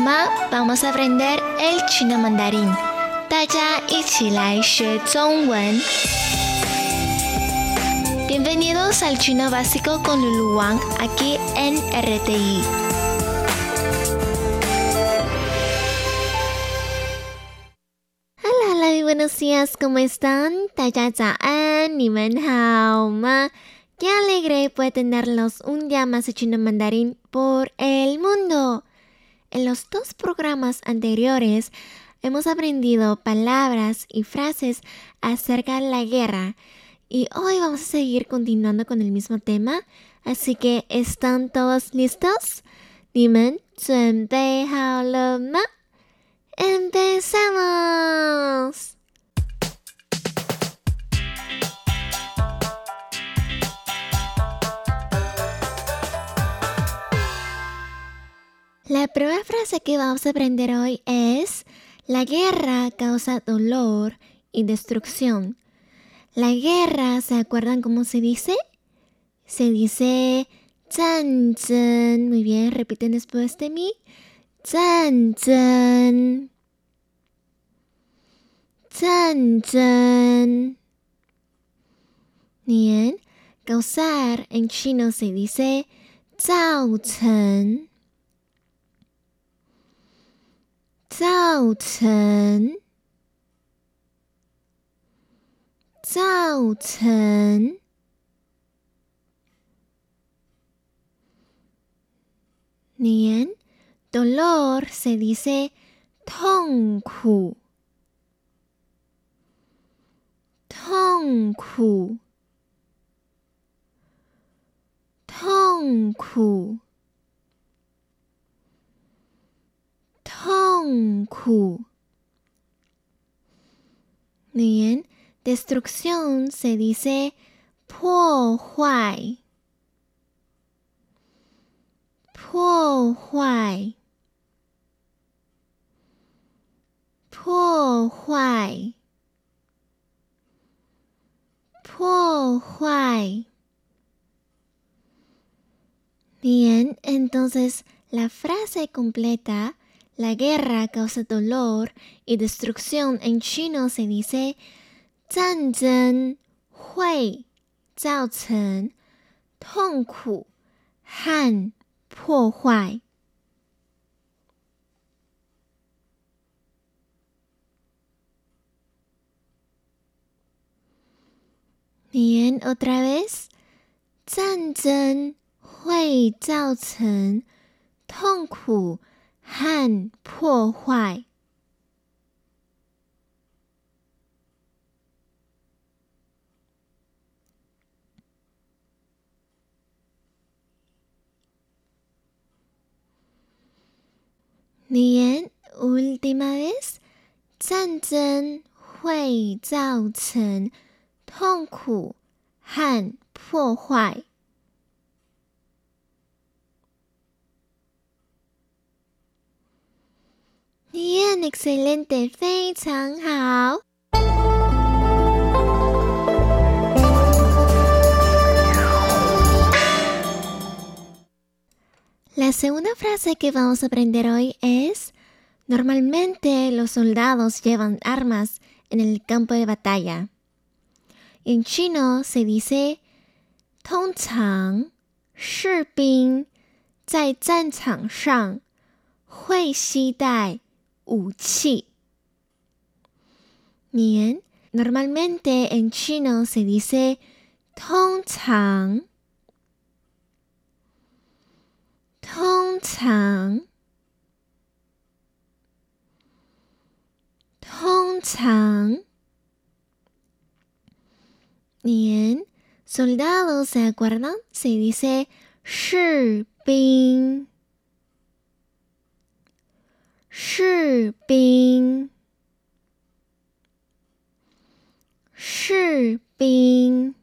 吗？帮我们 aprender el chino mandarín，大家一起来学中文。Bienvenidos al chino básico con Lulu Wang aquí en RTI. Hola, hola, buenos días, ¿cómo están? Taya Zhaan, ni men hao ma. Qué alegre puede tenerlos un día más de chino mandarín por el mundo. En los dos programas anteriores hemos aprendido palabras y frases acerca de la guerra y hoy vamos a seguir continuando con el mismo tema. Así que, ¿están todos listos? Dime, ¡Empezamos! La primera frase que vamos a aprender hoy es La guerra causa dolor y destrucción. La guerra, ¿se acuerdan cómo se dice? Se dice zan Muy bien, repiten después de mí. Zan zan Bien, causar en chino se dice zao chen. 造成，造成。年，dolor se dice 痛苦，痛苦，痛苦。痛苦。Bien, destrucción se dice 破坏，破坏，破坏，破坏。Bien, entonces la frase completa la guerra causa dolor y destrucción. En chino se dice 战争会造成痛苦和破坏。Bien, otra vez，战争会造成痛苦。 和破坏。年 última vez，战争会造成痛苦和破坏。Bien, excelente, 非常好。La segunda frase que vamos a aprender hoy es Normalmente los soldados llevan armas en el campo de batalla. En chino se dice 通常士兵在战场上会携带 武器。Bien, normalmente en chino se dice 通常，通常，通常。Bien, soldados se acuerdan se dice 士兵。 士兵，士兵，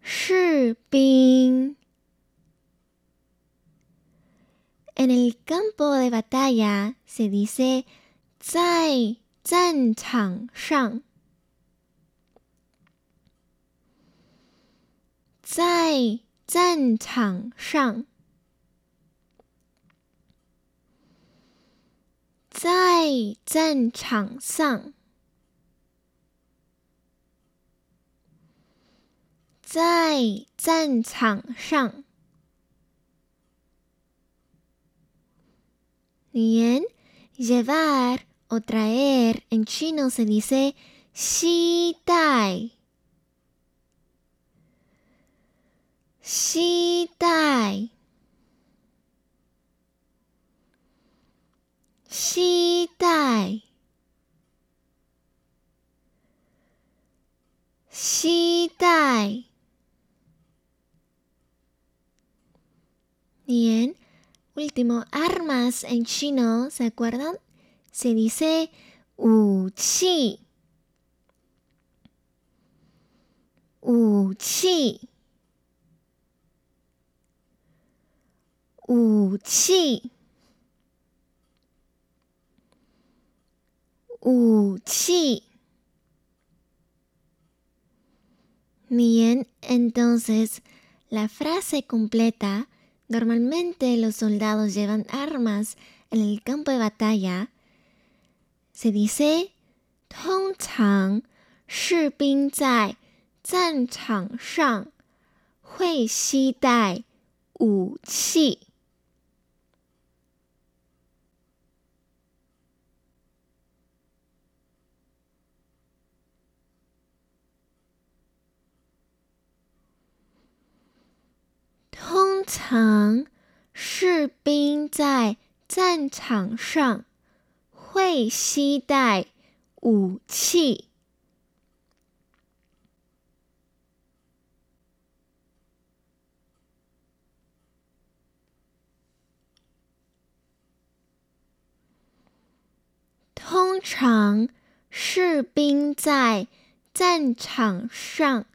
士兵。En el campo de batalla se dice 在战场上，在战场上。在战场上，在战场上。Bien, llevar o traer en chino se dice xi dai. Xi dai. Xi Último, armas en chino, ¿se acuerdan? Se dice uchi. Uchi. Uchi. Uchi. Bien, entonces la frase completa Normalmente los soldados llevan armas en el campo de batalla. Se dice 通常士兵在战场上会携带武器。 通常，士兵在战场上会携带武器。通常，士兵在战场上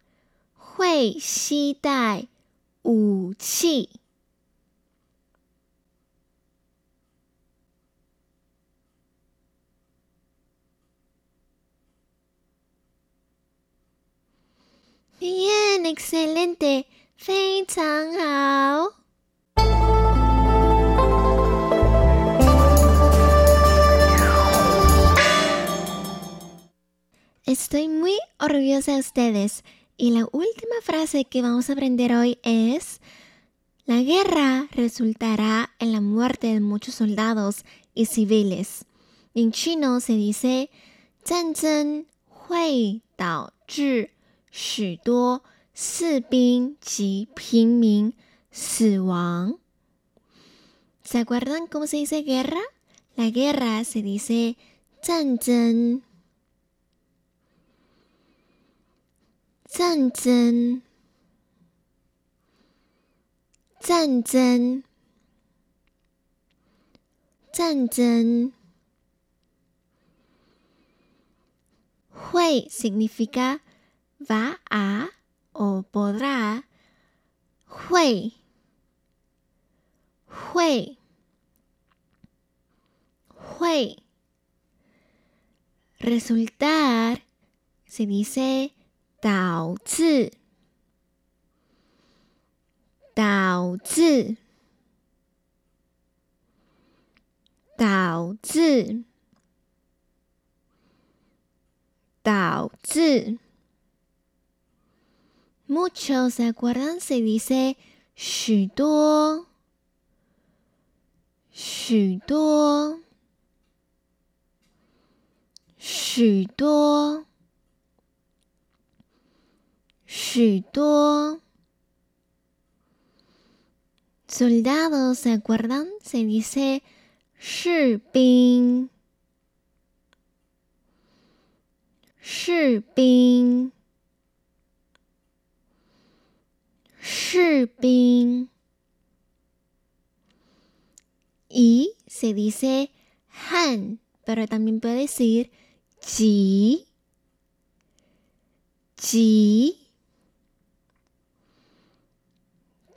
会携带。武器。Bien, excelente，非常好。Estoy muy orgullosa de ustedes. Y la última frase que vamos a aprender hoy es, la guerra resultará en la muerte de muchos soldados y civiles. En chino se dice, ¿Se acuerdan cómo se dice guerra? La guerra se dice 战争。战争，战争，战争。会 significa va a o podrá，会，会，会。resultar se dice 导致，导致，导致，导致。muchos acuerdan se dice 许多，许多，许多。许多 soldados, ¿se acuerdan? Se dice 士兵，士兵，士兵。Y se dice han, pero también puede decir 几，几。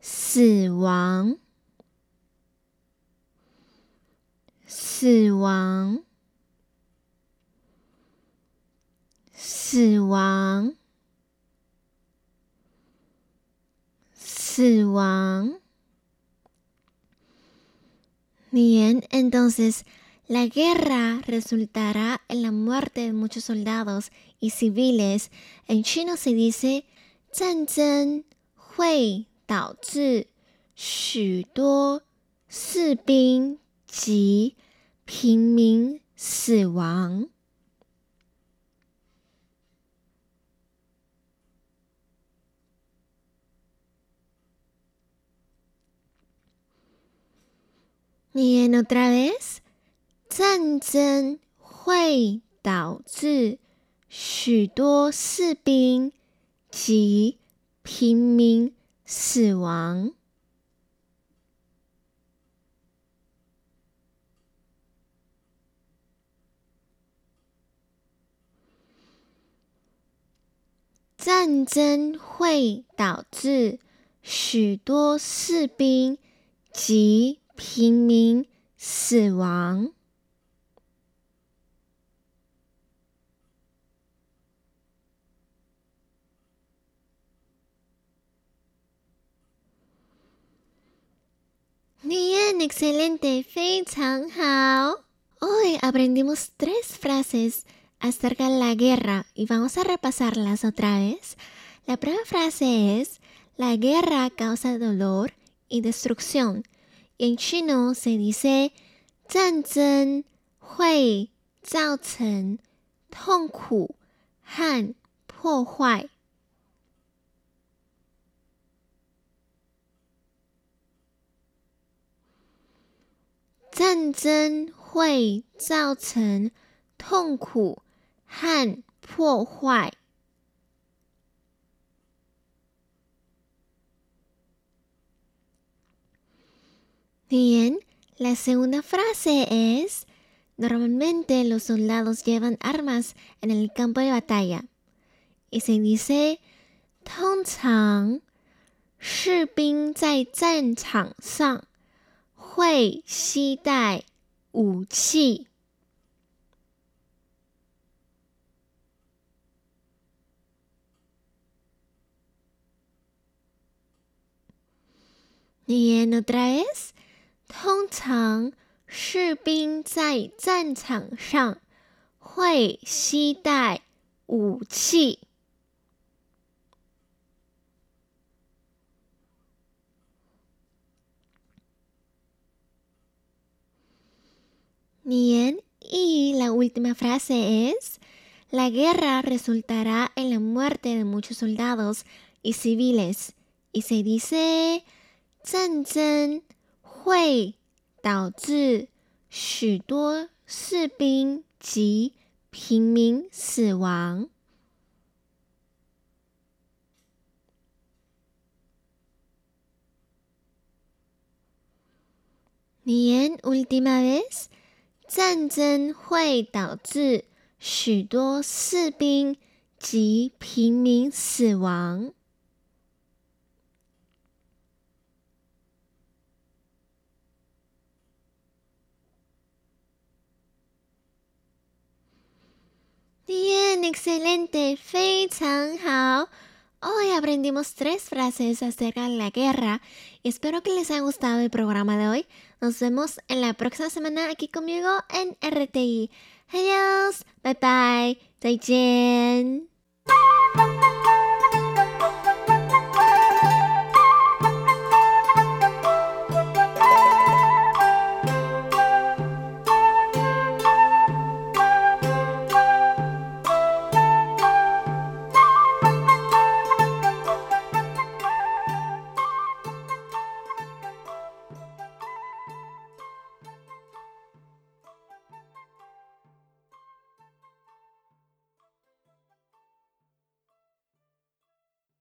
死亡，死亡，死亡，死亡。Bien, entonces la guerra resultará en la muerte de muchos soldados y civiles. En chino se dice 战争会 导致许多士兵及平民死亡。Bien otra vez，战争会导致许多士兵及平民死亡。战争会导致许多士兵及平民死亡。Bien, excelente, 非常好。Hoy aprendimos tres frases acerca de la guerra y vamos a repasarlas otra vez. La primera frase es, la guerra causa dolor y destrucción. En chino se dice 战争会造成痛苦和破坏。 战争会造成痛苦和破坏。Bien, la segunda frase es, normalmente los soldados llevan armas en el campo de batalla. Y se dice, 通常士兵在战场上 会携带武器。En otra vez. 通常士兵在战场上会携带武器。Bien, y la última frase es, la guerra resultará en la muerte de muchos soldados y civiles. Y se dice, 战争会导致许多士兵及平民死亡。Bien, última vez， 战争会导致许多士兵及平民死亡。Bien, excelente, 非常好。Hoy aprendimos tres frases acerca de la guerra espero que les haya gustado el programa de hoy. Nos vemos en la próxima semana aquí conmigo en RTI. Adiós, bye bye, 再见。